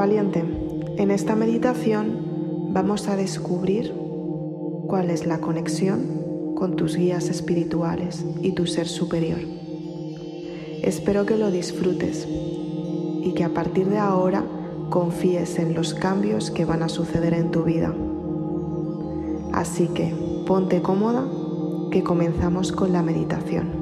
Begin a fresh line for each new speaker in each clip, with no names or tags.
Valiente, en esta meditación vamos a descubrir cuál es la conexión con tus guías espirituales y tu ser superior. Espero que lo disfrutes y que a partir de ahora confíes en los cambios que van a suceder en tu vida. Así que ponte cómoda que comenzamos con la meditación.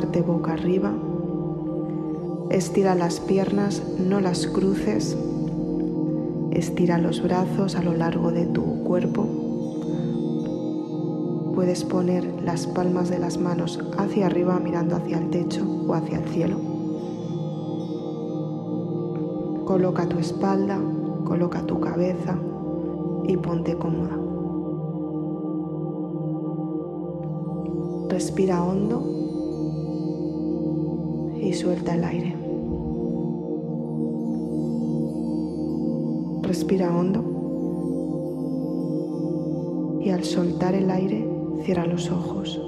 Tumbarte boca arriba. Estira las piernas, no las cruces. Estira los brazos a lo largo de tu cuerpo. Puedes poner las palmas de las manos hacia arriba mirando hacia el techo o hacia el cielo. Coloca tu espalda, coloca tu cabeza y ponte cómoda. Respira hondo y suelta el aire. Respira hondo y al soltar el aire cierra los ojos.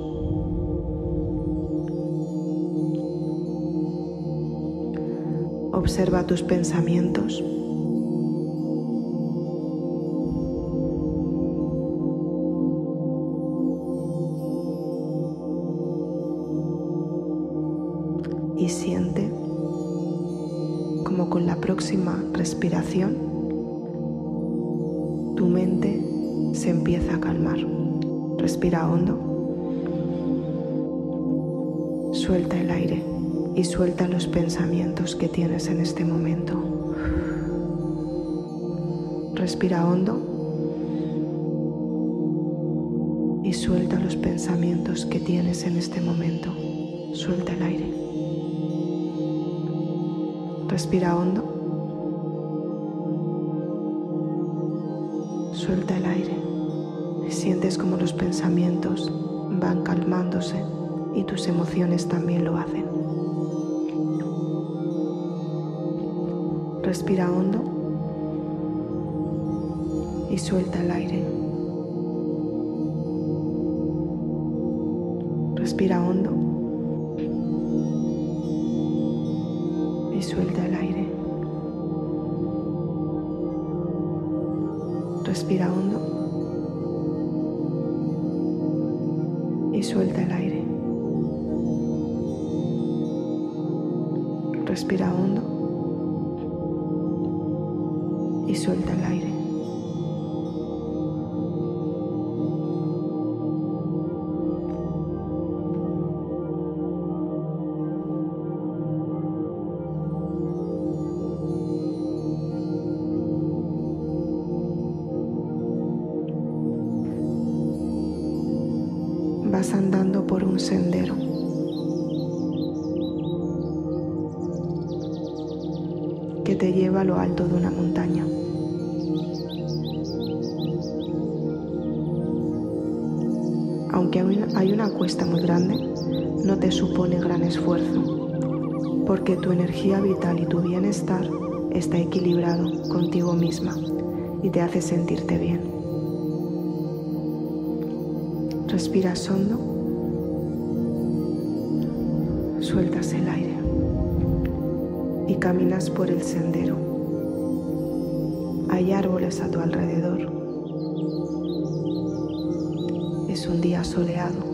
Observa tus pensamientos. Respiración tu mente se empieza a calmar. Respira hondo. Suelta el aire y suelta los pensamientos que tienes en este momento. Respira hondo y suelta los pensamientos que tienes en este momento. Suelta el aire. Respira hondo. Como los pensamientos van calmándose y tus emociones también lo hacen. Respira hondo y suelta el aire. El aire. Energía vital y tu bienestar está equilibrado contigo misma y te hace sentirte bien. Respiras hondo, sueltas el aire y caminas por el sendero. Hay árboles a tu alrededor. Es un día soleado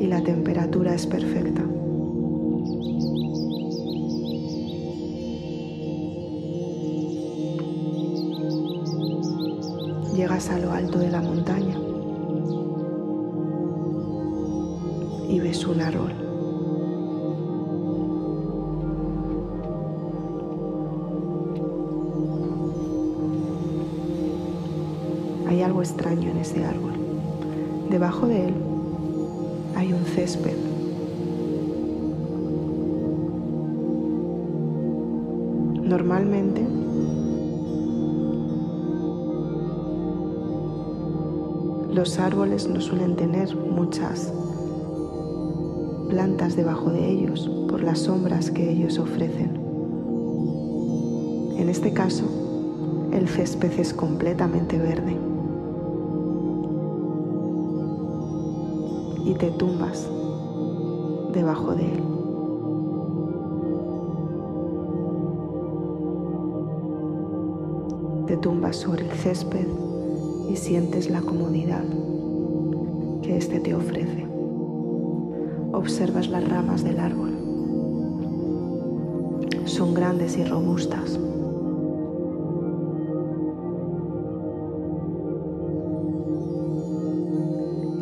y la temperatura es perfecta. A lo alto de la montaña y ves un árbol. Hay algo extraño en ese árbol. Debajo de él hay un césped. Normalmente Los árboles no suelen tener muchas plantas debajo de ellos por las sombras que ellos ofrecen. En este caso, el césped es completamente verde y te tumbas debajo de él. Te tumbas sobre el césped y sientes la comodidad que éste te ofrece. Observas las ramas del árbol. Son grandes y robustas.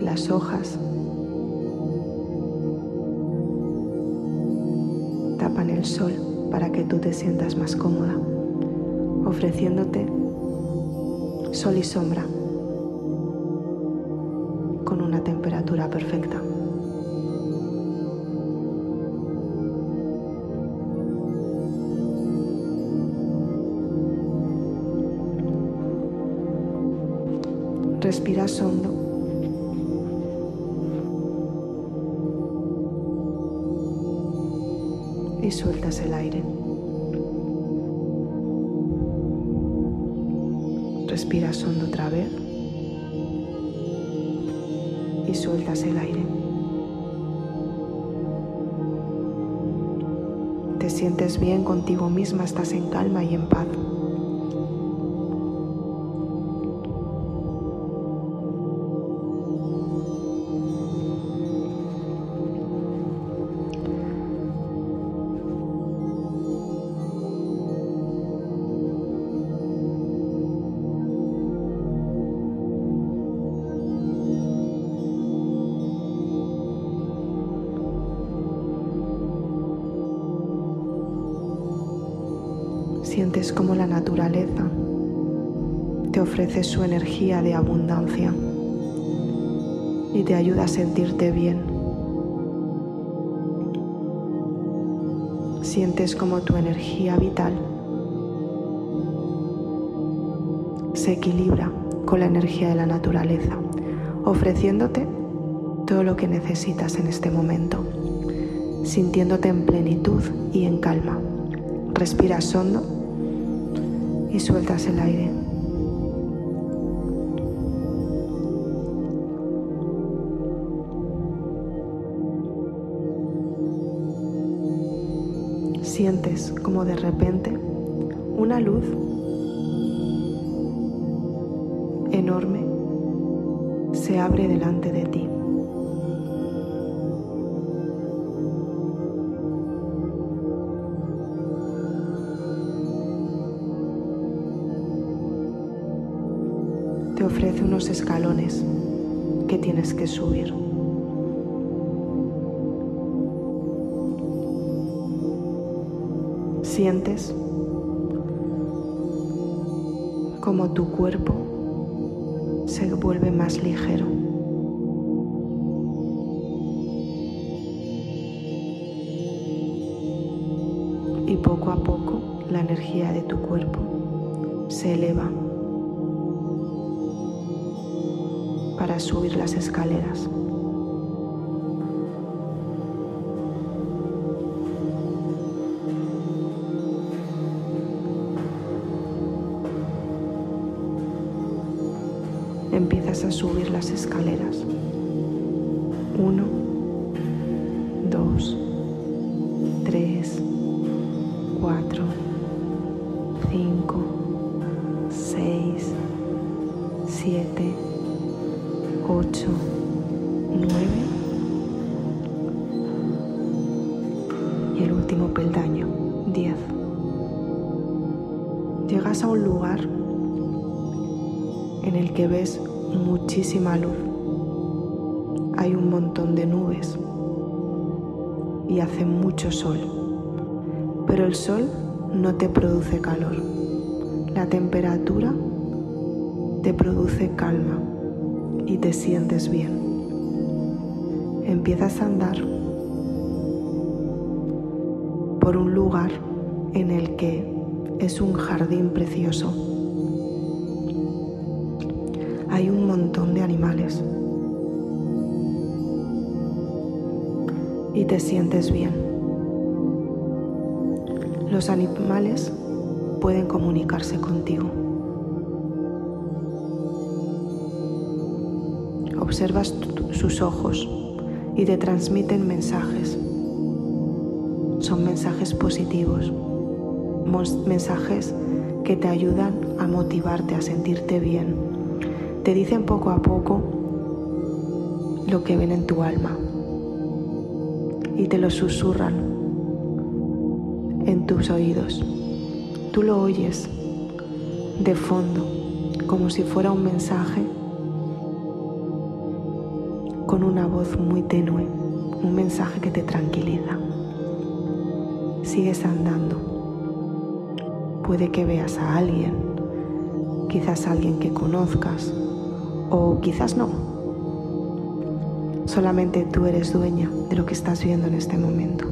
Las hojas tapan el sol para que tú te sientas más cómoda, ofreciéndote sol y sombra con una temperatura perfecta. Respiras hondo. Y sueltas el aire. Respiras hondo otra vez y sueltas el aire. Te sientes bien contigo misma, estás en calma y en paz. Su energía de abundancia y te ayuda a sentirte bien. Sientes como tu energía vital se equilibra con la energía de la naturaleza, ofreciéndote todo lo que necesitas en este momento, sintiéndote en plenitud y en calma. Respiras hondo y sueltas el aire. Sientes como de repente una luz enorme se abre delante de ti. te ofrece unos escalones que tienes que subir. Sientes como tu cuerpo se vuelve más ligero. Y poco a poco la energía de tu cuerpo se eleva para subir las escaleras. A subir las escaleras. Uno, dos, tres, cuatro, cinco, seis, siete, ocho, nueve y el último peldaño, diez. Llegas a un lugar en el que ves muchísima luz. Hay un montón de nubes y hace mucho sol, pero el sol no te produce calor. La temperatura te produce calma y te sientes bien. Empiezas a andar por un lugar en el que es un jardín precioso y te sientes bien. Los animales pueden comunicarse contigo. Observas sus ojos y te transmiten mensajes. Son mensajes positivos, mensajes que te ayudan a motivarte, a sentirte bien. Te dicen poco a poco lo que ven en tu alma y te lo susurran en tus oídos. Tú lo oyes de fondo, como si fuera un mensaje con una voz muy tenue, un mensaje que te tranquiliza. Sigues andando puede que veas a alguien, quizás alguien que conozcas o quizás no. Solamente tú eres dueña de lo que estás viendo en este momento.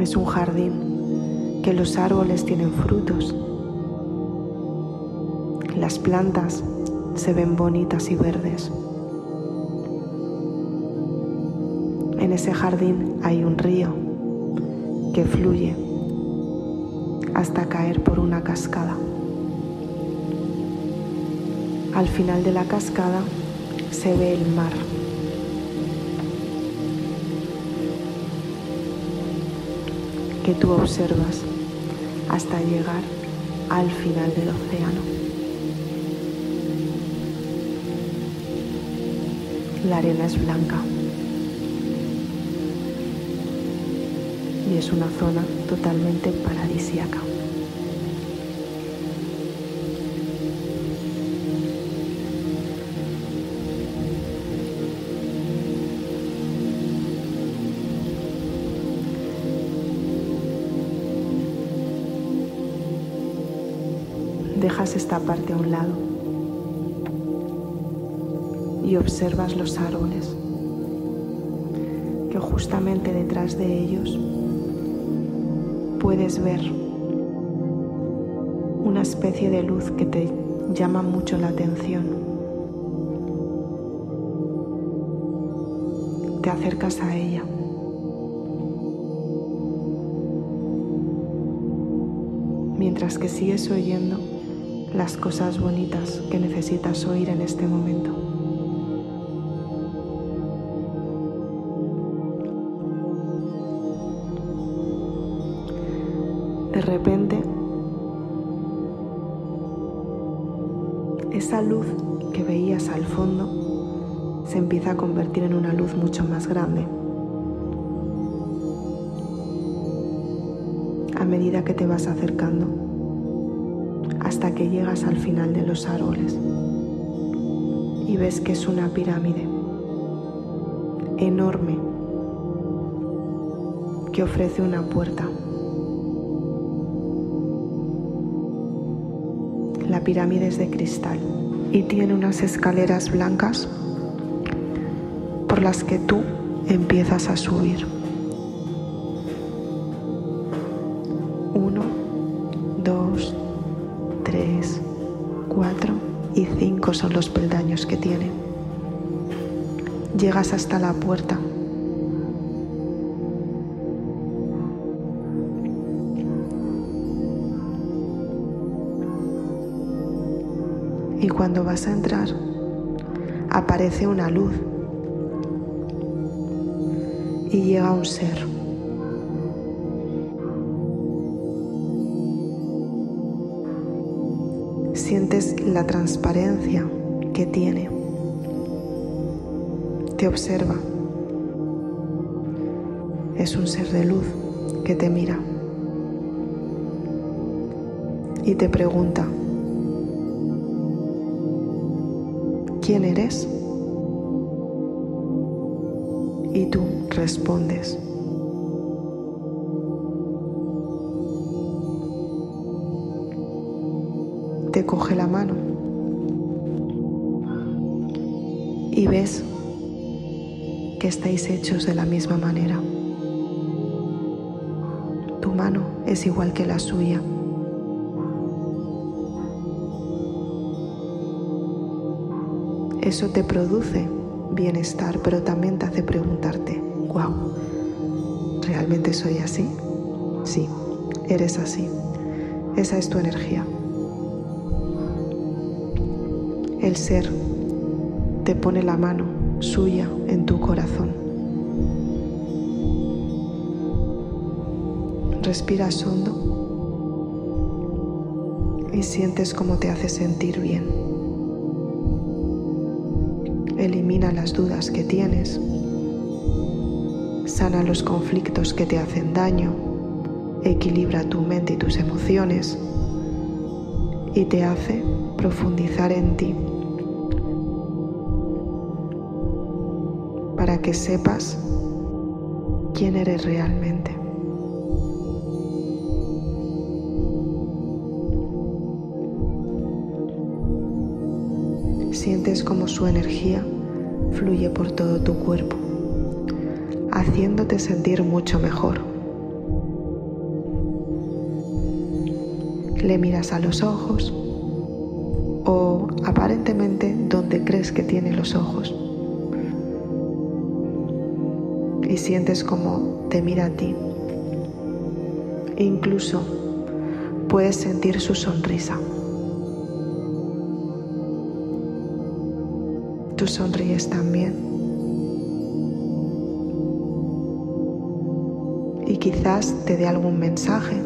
Es un jardín que los árboles tienen frutos. Las plantas se ven bonitas y verdes. En ese jardín hay un río que fluye hasta caer por una cascada. Al final de la cascada se ve el mar. que tú observas hasta llegar al final del océano. La arena es blanca. y es una zona totalmente paradisíaca. Dejas esta parte a un lado y observas los árboles que justamente detrás de ellos puedes ver una especie de luz que te llama mucho la atención. Te acercas a ella. Mientras que sigues oyendo las cosas bonitas que necesitas oír en este momento. De repente, esa luz que veías al fondo se empieza a convertir en una luz mucho más grande. A medida que te vas acercando, hasta que llegas al final de los árboles y ves que es una pirámide enorme que ofrece una puerta. La pirámide es de cristal y tiene unas escaleras blancas por las que tú empiezas a subir. Llegas hasta la puerta y cuando vas a entrar aparece una luz y llega un ser. Sientes la transparencia que tiene. Te observa. Es un ser de luz que te mira y te pregunta, ¿quién eres? Y tú respondes. Te coge la mano estáis hechos de la misma manera. Tu mano es igual que la suya. Eso te produce bienestar, pero también te hace preguntarte, wow, ¿realmente soy así? Sí, eres así. Esa es tu energía. El ser te pone la mano suya en tu corazón. Respiras hondo y sientes cómo te hace sentir bien. Elimina las dudas que tienes. Sana los conflictos que te hacen daño. Equilibra tu mente y tus emociones. Y te hace profundizar en ti para que sepas quién eres realmente. Sientes como su energía fluye por todo tu cuerpo, haciéndote sentir mucho mejor. Le miras a los ojos o aparentemente donde crees que tiene los ojos y sientes como te mira a ti. E incluso puedes sentir su sonrisa. Tú sonríes también. Y quizás te dé algún mensaje.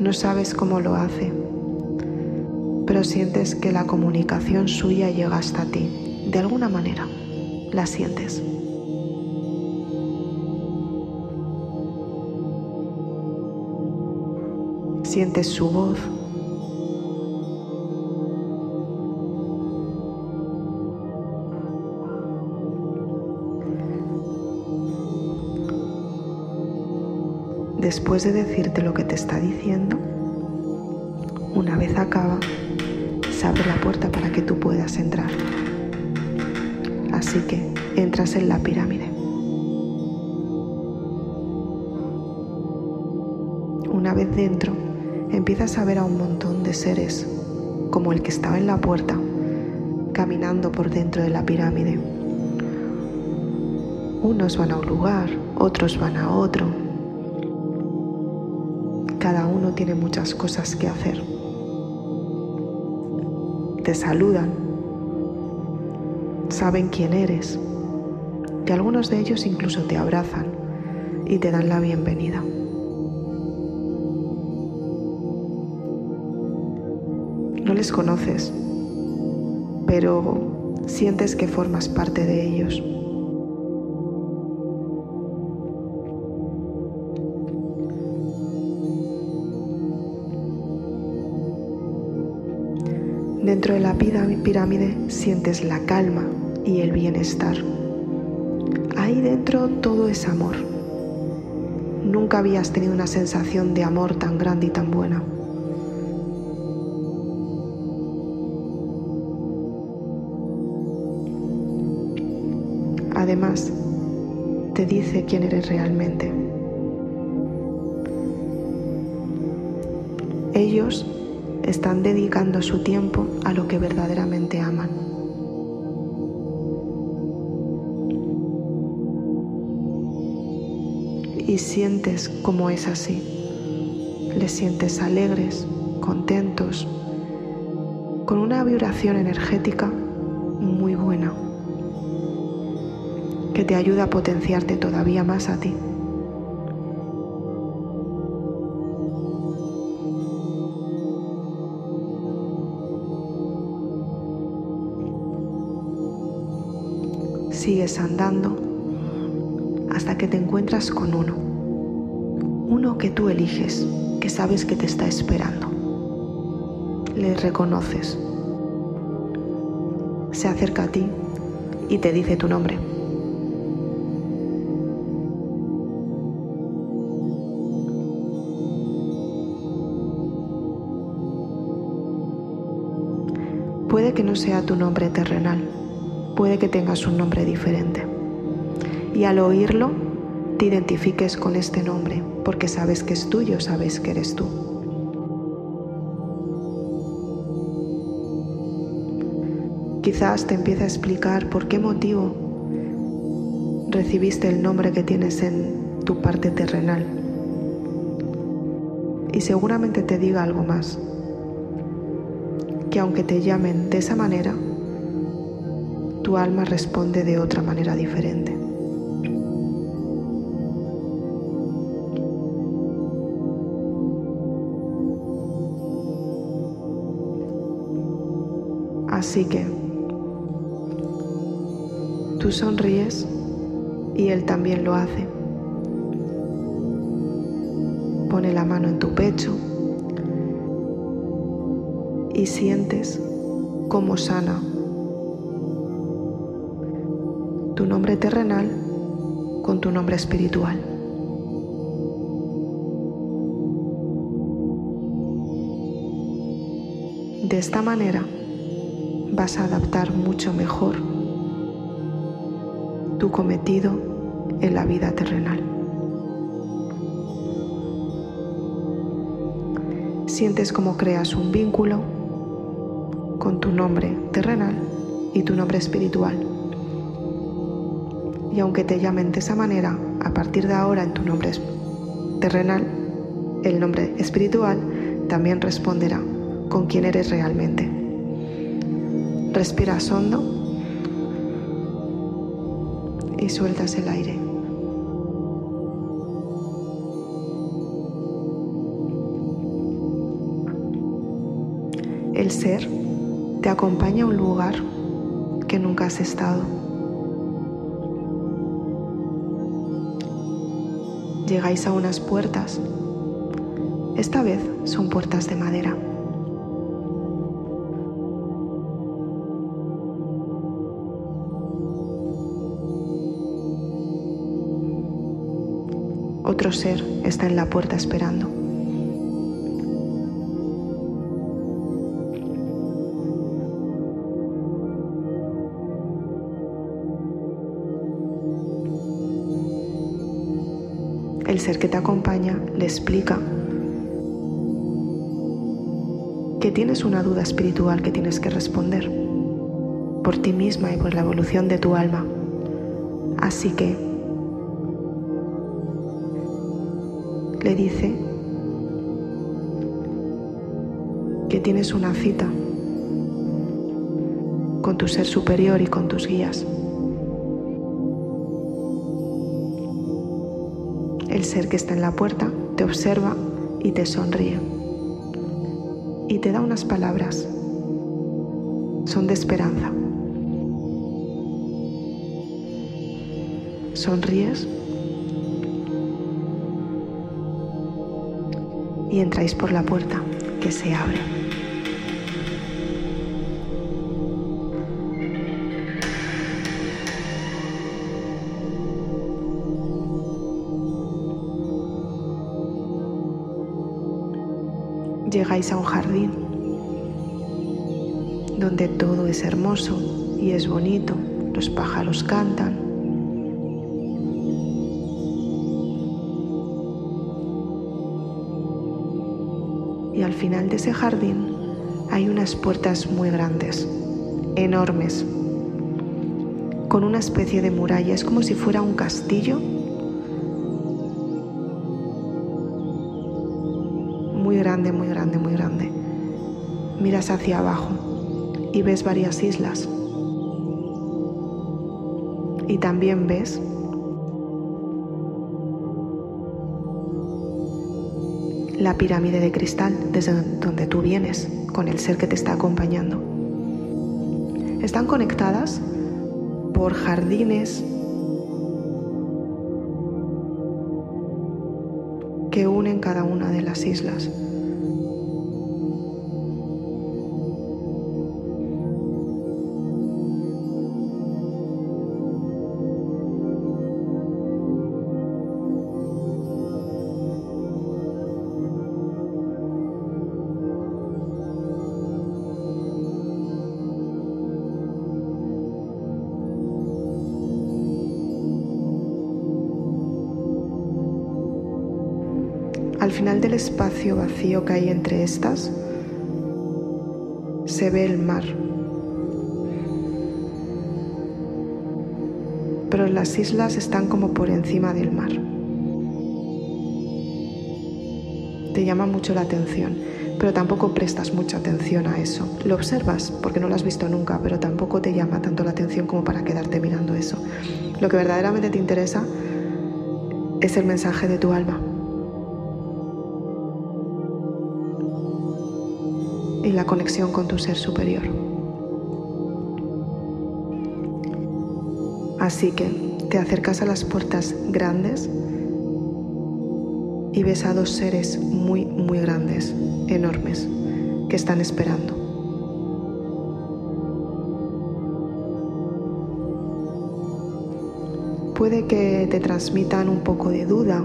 No sabes cómo lo hace pero sientes que la comunicación suya llega hasta ti, de alguna manera, la sientes. Sientes su voz. Después de decirte lo que te está diciendo, una vez acaba, abre la puerta para que tú puedas entrar. Así que entras en la pirámide. Una vez dentro, empiezas a ver a un montón de seres, como el que estaba en la puerta, caminando por dentro de la pirámide. Unos van a un lugar, otros van a otro. Cada uno tiene muchas cosas que hacer te saludan, saben quién eres y algunos de ellos incluso te abrazan y te dan la bienvenida. No les conoces, pero sientes que formas parte de ellos. Dentro de la pirámide sientes la calma y el bienestar. Ahí dentro todo es amor. Nunca habías tenido una sensación de amor tan grande y tan buena. Además, te dice quién eres realmente. Ellos están dedicando su tiempo a lo que verdaderamente aman. Y sientes como es así. Les sientes alegres, contentos, con una vibración energética muy buena que te ayuda a potenciarte todavía más a ti. Sigues andando hasta que te encuentras con uno. Uno que tú eliges, que sabes que te está esperando. Le reconoces. Se acerca a ti y te dice tu nombre. Puede que no sea tu nombre terrenal, puede que tengas un nombre diferente. Y al oírlo, te identifiques con este nombre, porque sabes que es tuyo, sabes que eres tú. Quizás te empiece a explicar por qué motivo recibiste el nombre que tienes en tu parte terrenal. Y seguramente te diga algo más, que aunque te llamen de esa manera, tu alma responde de otra manera diferente. Así que tú sonríes y él también lo hace. Pone la mano en tu pecho y sientes cómo sana terrenal con tu nombre espiritual. De esta manera vas a adaptar mucho mejor tu cometido en la vida terrenal. Sientes como creas un vínculo con tu nombre terrenal y tu nombre espiritual. Y aunque te llamen de esa manera, a partir de ahora en tu nombre terrenal, el nombre espiritual también responderá con quién eres realmente. Respiras hondo y sueltas el aire. El ser te acompaña a un lugar que nunca has estado. Llegáis a unas puertas. Esta vez son puertas de madera. Otro ser está en la puerta esperando. El ser que te acompaña le explica que tienes una duda espiritual que tienes que responder por ti misma y por la evolución de tu alma. Así que le dice que tienes una cita con tu ser superior y con tus guías. El ser que está en la puerta te observa y te sonríe y te da unas palabras. Son de esperanza. Sonríes y entráis por la puerta que se abre. Llegáis a un jardín donde todo es hermoso y es bonito, los pájaros cantan, y al final de ese jardín hay unas puertas muy grandes, enormes, con una especie de muralla, es como si fuera un castillo grande, muy grande, muy grande. Miras hacia abajo y ves varias islas. Y también ves la pirámide de cristal desde donde tú vienes con el ser que te está acompañando. Están conectadas por jardines que unen cada una de las islas. Que hay entre estas, se ve el mar. Pero las islas están como por encima del mar. Te llama mucho la atención, pero tampoco prestas mucha atención a eso. Lo observas porque no lo has visto nunca, pero tampoco te llama tanto la atención como para quedarte mirando eso. Lo que verdaderamente te interesa es el mensaje de tu alma. Y la conexión con tu ser superior. Así que te acercas a las puertas grandes y ves a dos seres muy, muy grandes, enormes, que están esperando. Puede que te transmitan un poco de duda,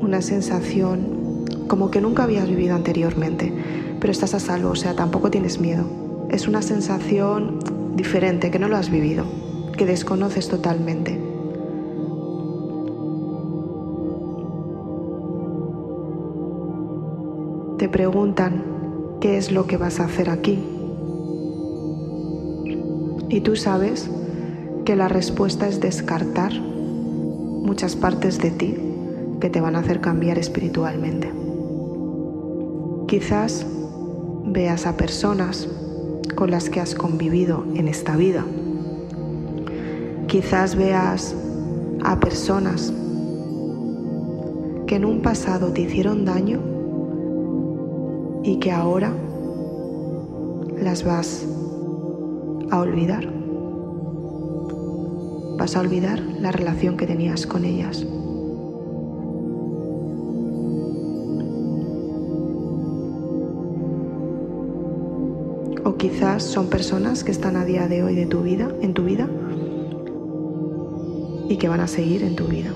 una sensación como que nunca habías vivido anteriormente, pero estás a salvo, o sea, tampoco tienes miedo. Es una sensación diferente, que no lo has vivido, que desconoces totalmente. Te preguntan qué es lo que vas a hacer aquí. Y tú sabes que la respuesta es descartar muchas partes de ti que te van a hacer cambiar espiritualmente. Quizás veas a personas con las que has convivido en esta vida. Quizás veas a personas que en un pasado te hicieron daño y que ahora las vas a olvidar. Vas a olvidar la relación que tenías con ellas. Quizás son personas que están a día de hoy de tu vida, en tu vida y que van a seguir en tu vida.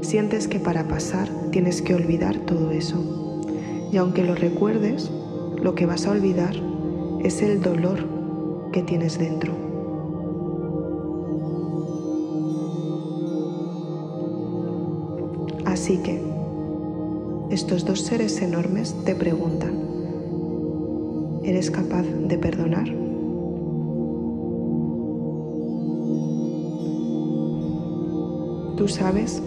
Sientes que para pasar tienes que olvidar todo eso. Y aunque lo recuerdes, lo que vas a olvidar es el dolor que tienes dentro. Así que estos dos seres enormes te preguntan, ¿eres capaz de perdonar? Tú sabes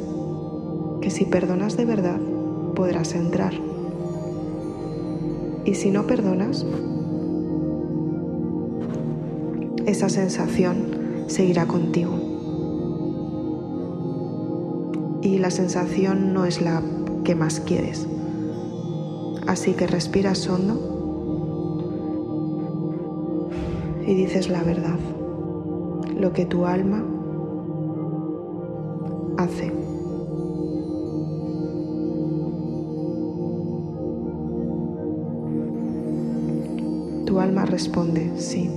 que si perdonas de verdad podrás entrar. Y si no perdonas, esa sensación seguirá contigo. Y la sensación no es la ¿Qué más quieres. Así que respiras hondo y dices la verdad, lo que tu alma hace. Tu alma responde, sí,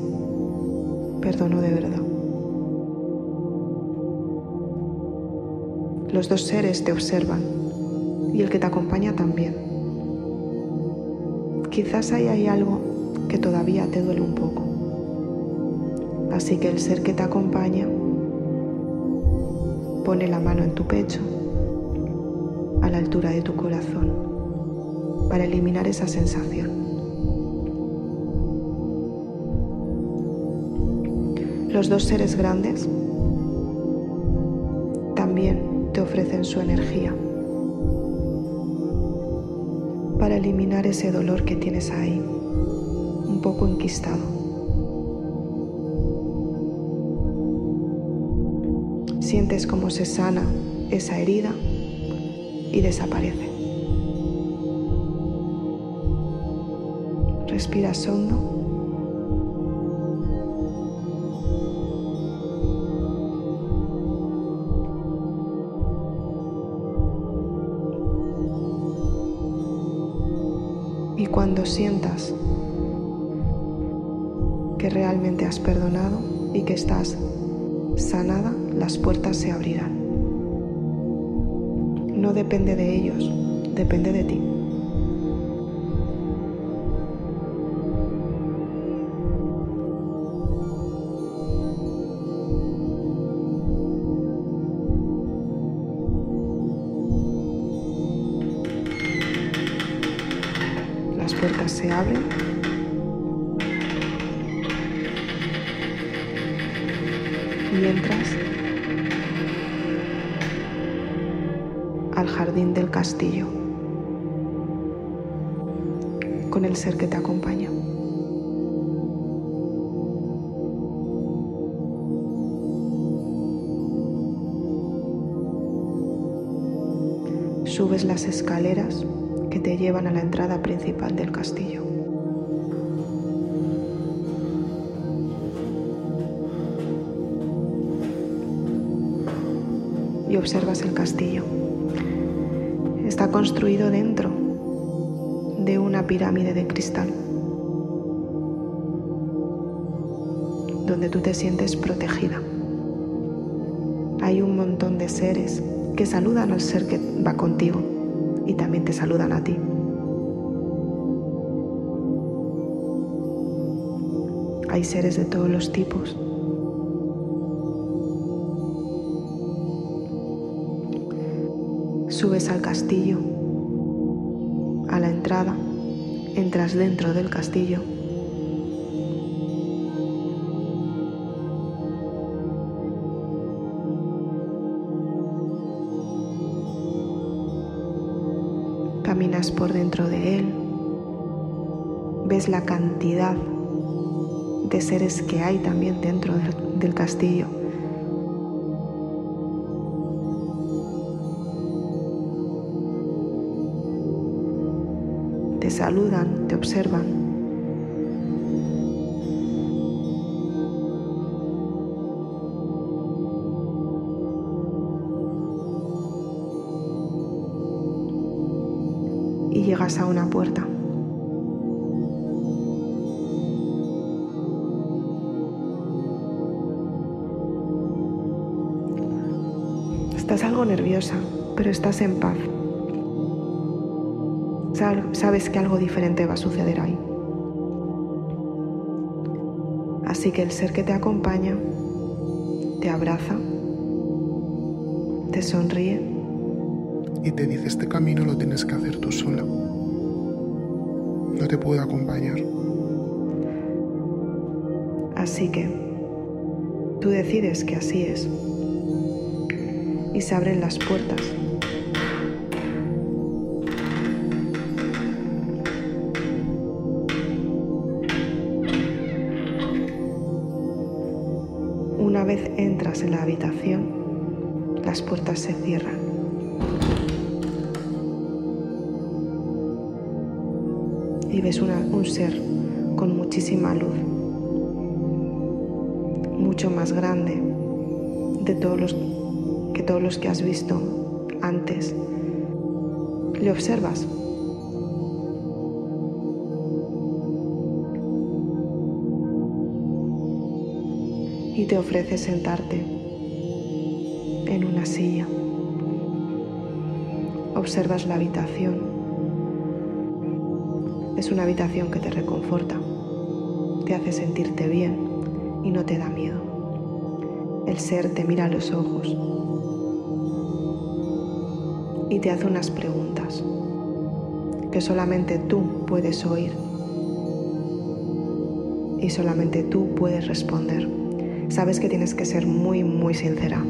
perdono de verdad. Los dos seres te observan y el que te acompaña también. Quizás ahí hay algo que todavía te duele un poco. Así que el ser que te acompaña pone la mano en tu pecho a la altura de tu corazón para eliminar esa sensación. Los dos seres grandes también te ofrecen su energía para eliminar ese dolor que tienes ahí, un poco enquistado. Sientes cómo se sana esa herida y desaparece. Respiras hondo sientas que realmente has perdonado y que estás sanada, las puertas se abrirán. No depende de ellos, depende de ti. Subes las escaleras que te llevan a la entrada principal del castillo. Y observas el castillo. Está construido dentro de una pirámide de cristal, donde tú te sientes protegida. Hay un montón de seres que saludan al ser que va contigo y también te saludan a ti. Hay seres de todos los tipos. Subes al castillo, a la entrada, entras dentro del castillo caminas por dentro de él, ves la cantidad de seres que hay también dentro del, castillo. Te saludan, te observan. A una puerta. Estás algo nerviosa, pero estás en paz. Sabes que algo diferente va a suceder ahí. Así que el ser que te acompaña te abraza, te sonríe
y te dice este camino lo tienes que hacer tú sola. Te puedo acompañar.
Así que tú decides que así es. Y se abren las puertas. Una vez entras en la habitación, las puertas se cierran. Un ser con muchísima luz, mucho más grande de todos los que todos los que has visto antes. Le observas. Y te ofrece sentarte en una silla. Observas la habitación es una habitación que te reconforta, te hace sentirte bien y no te da miedo. El ser te mira a los ojos y te hace unas preguntas que solamente tú puedes oír y solamente tú puedes responder. Sabes que tienes que ser muy, muy sincera.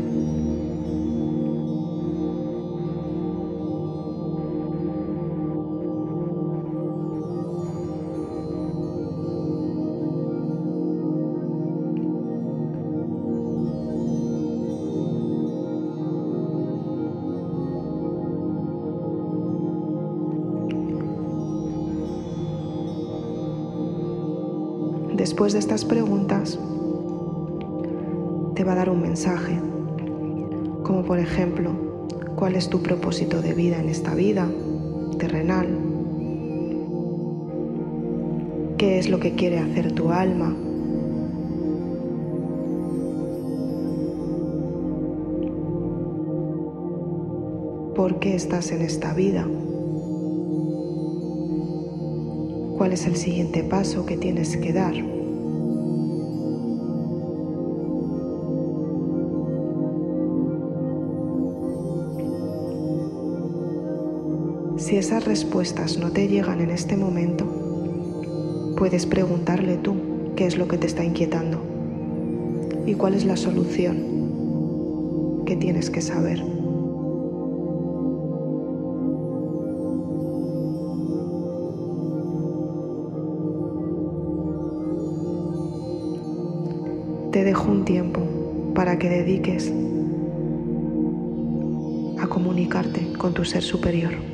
Después de estas preguntas, te va a dar un mensaje, como por ejemplo, ¿cuál es tu propósito de vida en esta vida terrenal? ¿Qué es lo que quiere hacer tu alma? ¿Por qué estás en esta vida? ¿Cuál es el siguiente paso que tienes que dar? Si esas respuestas no te llegan en este momento, puedes preguntarle tú qué es lo que te está inquietando y cuál es la solución que tienes que saber. Te dejo un tiempo para que dediques a comunicarte con tu ser superior.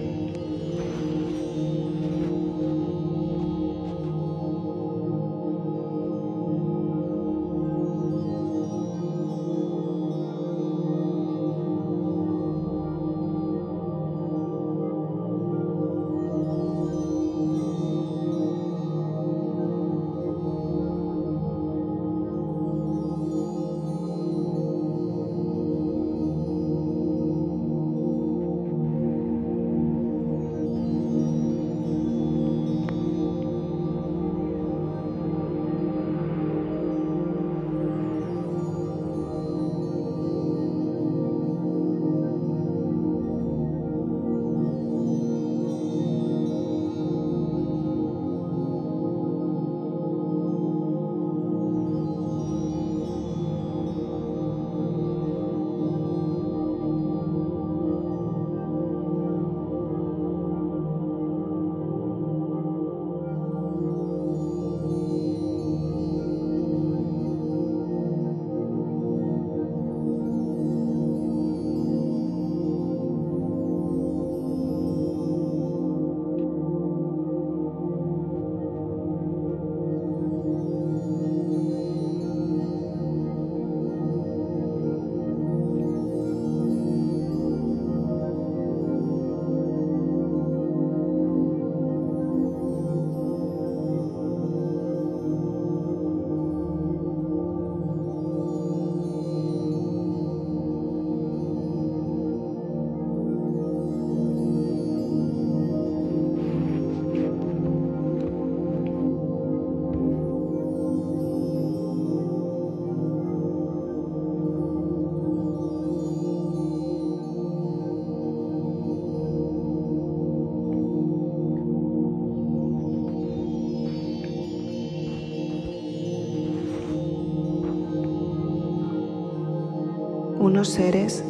Unos seres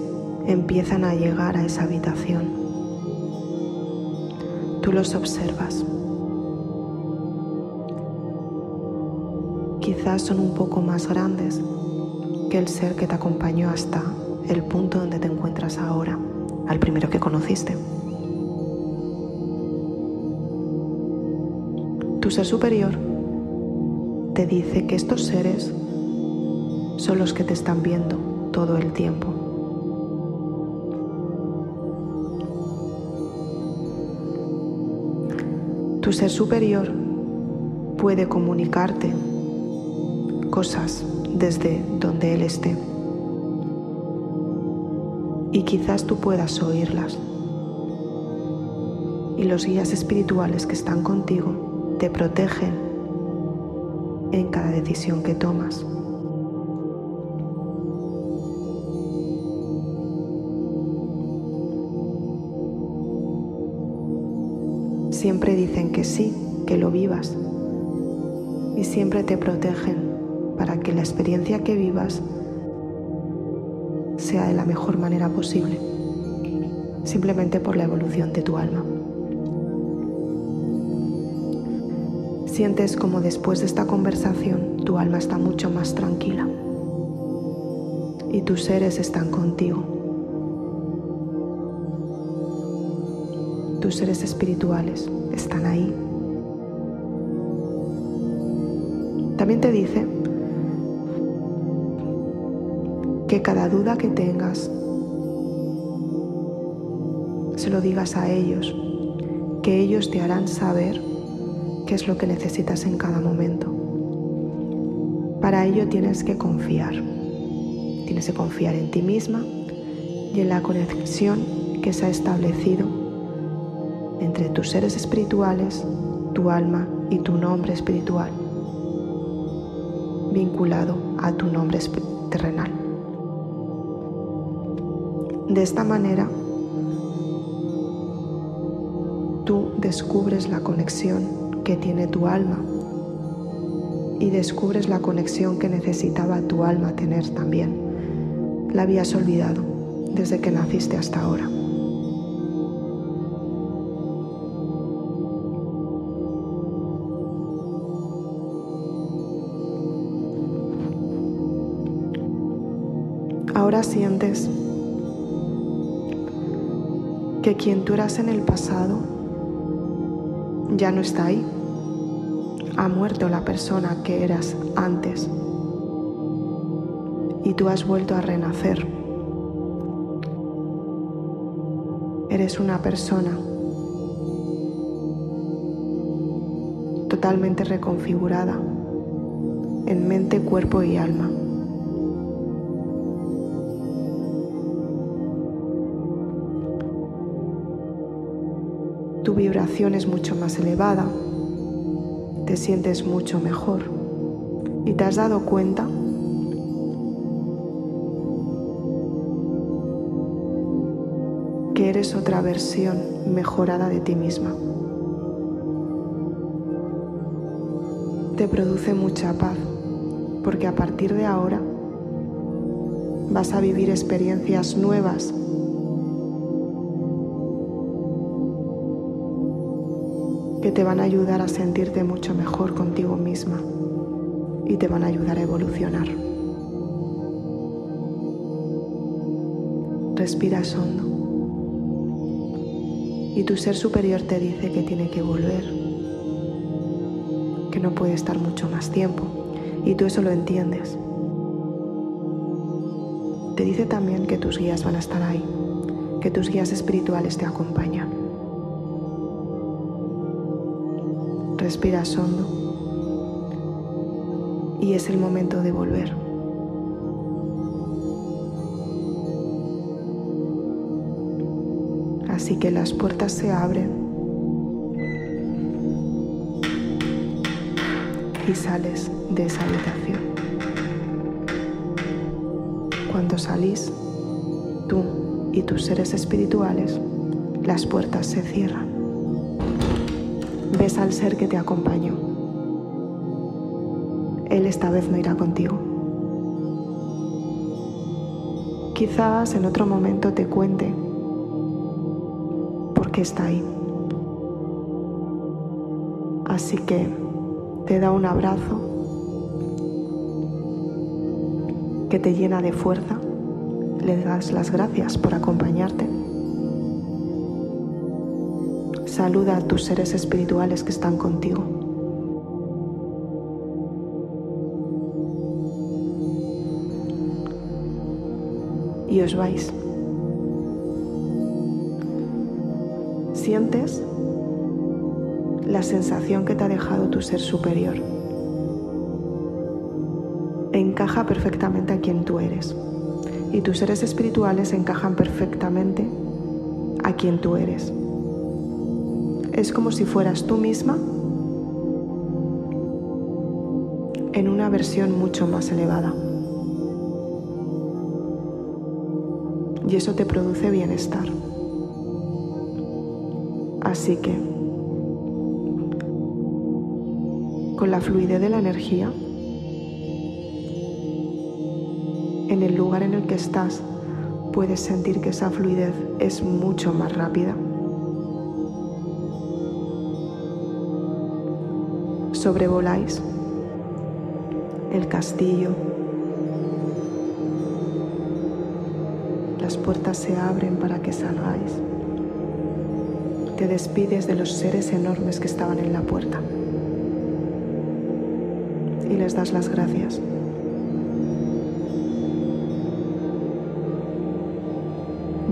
empiezan a llegar a esa habitación. Tú los observas. Quizás son un poco más grandes que el ser que te acompañó hasta el punto donde te encuentras ahora, al primero que conociste. Tu ser superior te dice que estos seres son los que te están viendo todo el tiempo. Tu ser superior puede comunicarte cosas desde donde Él esté. Y quizás tú puedas oírlas. Y los guías espirituales que están contigo te protegen en cada decisión que tomas. Siempre dicen que sí, que lo vivas. Y siempre te protegen para que la experiencia que vivas sea de la mejor manera posible, simplemente por la evolución de tu alma. Sientes como después de esta conversación tu alma está mucho más tranquila. Y tus seres están contigo tus seres espirituales están ahí. También te dice que cada duda que tengas se lo digas a ellos, que ellos te harán saber qué es lo que necesitas en cada momento. Para ello tienes que confiar. Tienes que confiar en ti misma y en la conexión que se ha establecido entre tus seres espirituales, tu alma y tu nombre espiritual, vinculado a tu nombre terrenal. De esta manera, tú descubres la conexión que tiene tu alma y descubres la conexión que necesitaba tu alma tener también. La habías olvidado desde que naciste hasta ahora. Sientes que quien tú eras en el pasado ya no está ahí. Ha muerto la persona que eras antes y tú has vuelto a renacer. Eres una persona totalmente reconfigurada en mente, cuerpo y alma. Es mucho más elevada, te sientes mucho mejor y te has dado cuenta que eres otra versión mejorada de ti misma. Te produce mucha paz porque a partir de ahora vas a vivir experiencias nuevas que te van a ayudar a sentirte mucho mejor contigo misma y te van a ayudar a evolucionar. Respiras hondo y tu ser superior te dice que tiene que volver, que no puede estar mucho más tiempo y tú eso lo entiendes. Te dice también que tus guías van a estar ahí, que tus guías espirituales te acompañan. Respiras hondo y es el momento de volver. Así que las puertas se abren y sales de esa habitación. Cuando salís, tú y tus seres espirituales, las puertas se cierran ves al ser que te acompañó. Él esta vez no irá contigo. Quizás en otro momento te cuente por qué está ahí. Así que te da un abrazo que te llena de fuerza, le das las gracias por acompañarte Saluda a tus seres espirituales que están contigo. Y os vais. Sientes la sensación que te ha dejado tu ser superior. Encaja perfectamente a quien tú eres. Y tus seres espirituales encajan perfectamente a quien tú eres es como si fueras tú misma en una versión mucho más elevada. Y eso te produce bienestar. Así que, con la fluidez de la energía, en el lugar en el que estás, puedes sentir que esa fluidez es mucho más rápida. Sobrevoláis el castillo. Las puertas se abren para que salgáis. Te despides de los seres enormes que estaban en la puerta y les das las gracias.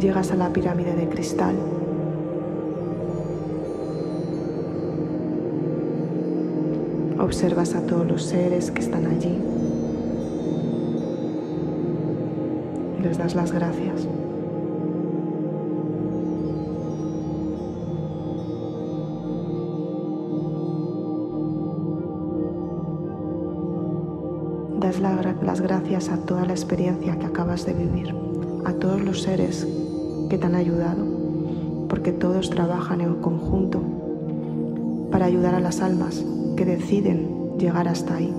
Llegas a la pirámide de cristal Observas a todos los seres que están allí y les das las gracias. Das las gracias a toda la experiencia que acabas de vivir, a todos los seres que te han ayudado, porque todos trabajan en conjunto para ayudar a las almas que deciden llegar hasta ahí.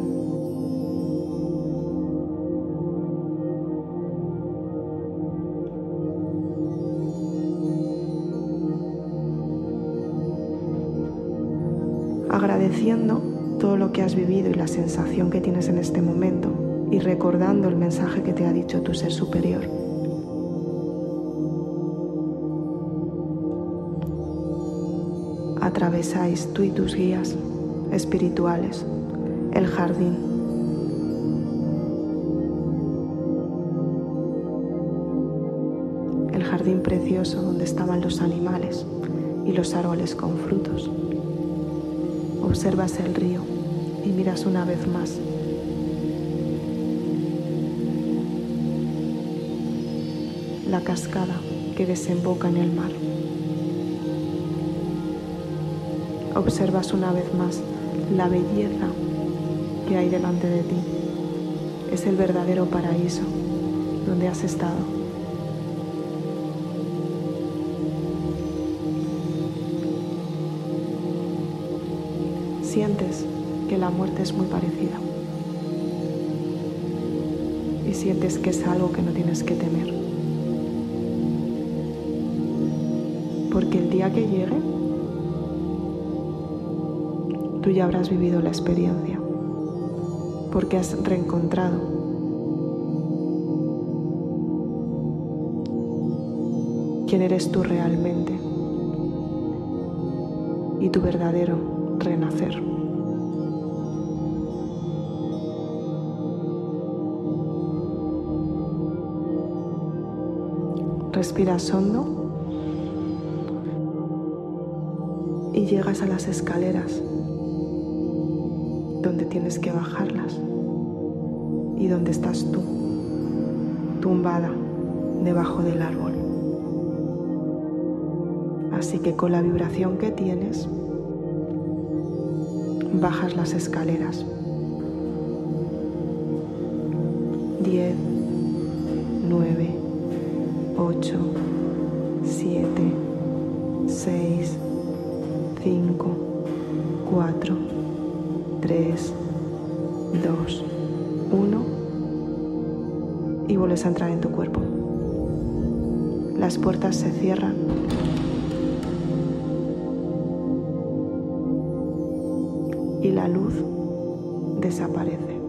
Agradeciendo todo lo que has vivido y la sensación que tienes en este momento y recordando el mensaje que te ha dicho tu ser superior. Atravesáis tú y tus guías espirituales el jardín. El jardín precioso donde estaban los animales y los árboles con frutos. Observas el río y miras una vez más. La cascada que desemboca en el mar. Observas una vez más la belleza que hay delante de ti. Es el verdadero paraíso donde has estado. sientes que la muerte es muy parecida. Y sientes que es algo que no tienes que temer. Porque el día que llegue, tú ya habrás vivido la experiencia. Porque has reencontrado quién eres tú realmente y tu verdadero renacer. Respiras hondo y llegas a las escaleras tienes que bajarlas y donde estás tú, tumbada debajo del árbol. Así que con la vibración que tienes, bajas las escaleras. 10, 9, 8, 7, 6, 5, 4, 3, 2, 1 y vuelves a entrar en tu cuerpo. Las puertas se cierran y la luz desaparece.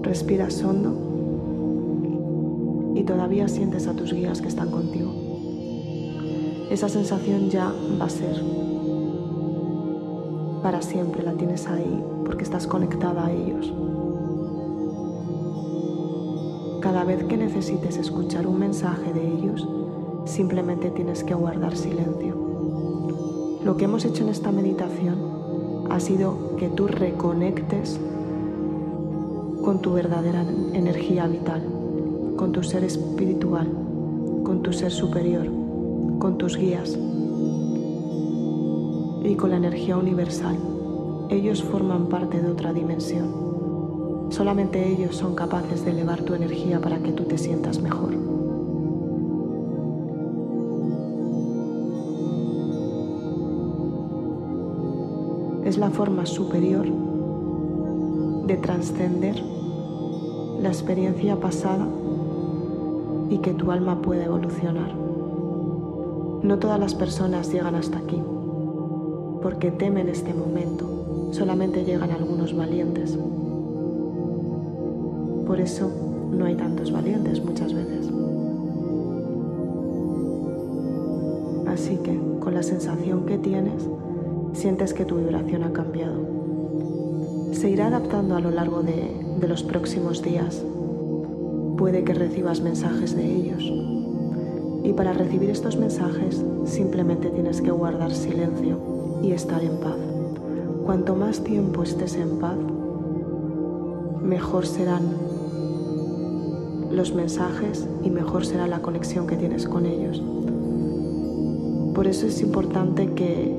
Respiras hondo y todavía sientes a tus guías que están contigo. Esa sensación ya va a ser para siempre, la tienes ahí porque estás conectada a ellos. Cada vez que necesites escuchar un mensaje de ellos, simplemente tienes que guardar silencio. Lo que hemos hecho en esta meditación ha sido que tú reconectes con tu verdadera energía vital, con tu ser espiritual, con tu ser superior, con tus guías y con la energía universal. Ellos forman parte de otra dimensión. Solamente ellos son capaces de elevar tu energía para que tú te sientas mejor. es la forma superior de trascender la experiencia pasada y que tu alma pueda evolucionar. No todas las personas llegan hasta aquí porque temen este momento, solamente llegan algunos valientes. Por eso no hay tantos valientes muchas veces. Así que con la sensación que tienes, sientes que tu vibración ha cambiado. Se irá adaptando a lo largo de, los próximos días. Puede que recibas mensajes de ellos. Y para recibir estos mensajes simplemente tienes que guardar silencio y estar en paz. Cuanto más tiempo estés en paz, mejor serán los mensajes y mejor será la conexión que tienes con ellos. Por eso es importante que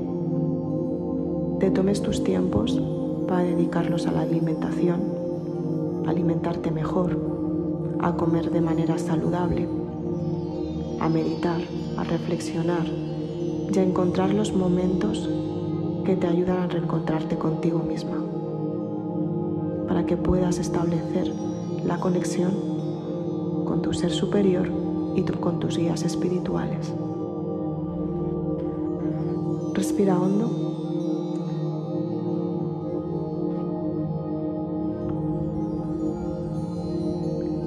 te tomes tus tiempos para dedicarlos a la alimentación, a alimentarte mejor, a comer de manera saludable, a meditar, a reflexionar y a encontrar los momentos que te ayudan a reencontrarte contigo misma, para que puedas establecer la conexión con tu ser superior y con tus guías espirituales. Respira hondo.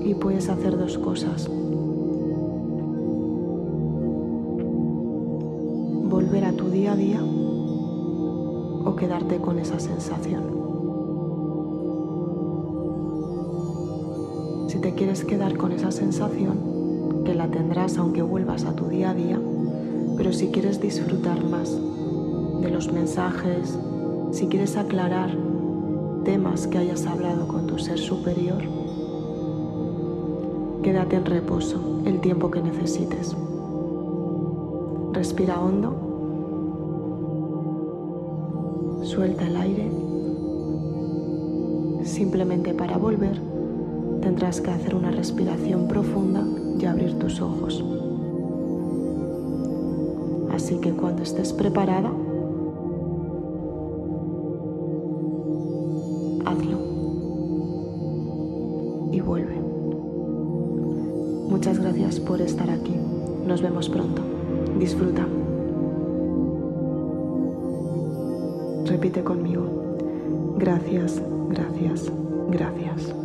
Y puedes hacer dos cosas. Con esa sensación. Si te quieres quedar con esa sensación, que la tendrás aunque vuelvas a tu día a día, pero si quieres disfrutar más de los mensajes, si quieres aclarar temas que hayas hablado con tu ser superior, quédate en reposo el tiempo que necesites. Respira hondo, suelta el aire. Simplemente para volver tendrás que hacer una respiración profunda y abrir tus ojos. Así que cuando estés preparada, hazlo y vuelve. Muchas gracias por estar aquí. Nos vemos pronto. Disfruta. Repite conmigo. Gracias, gracias, gracias.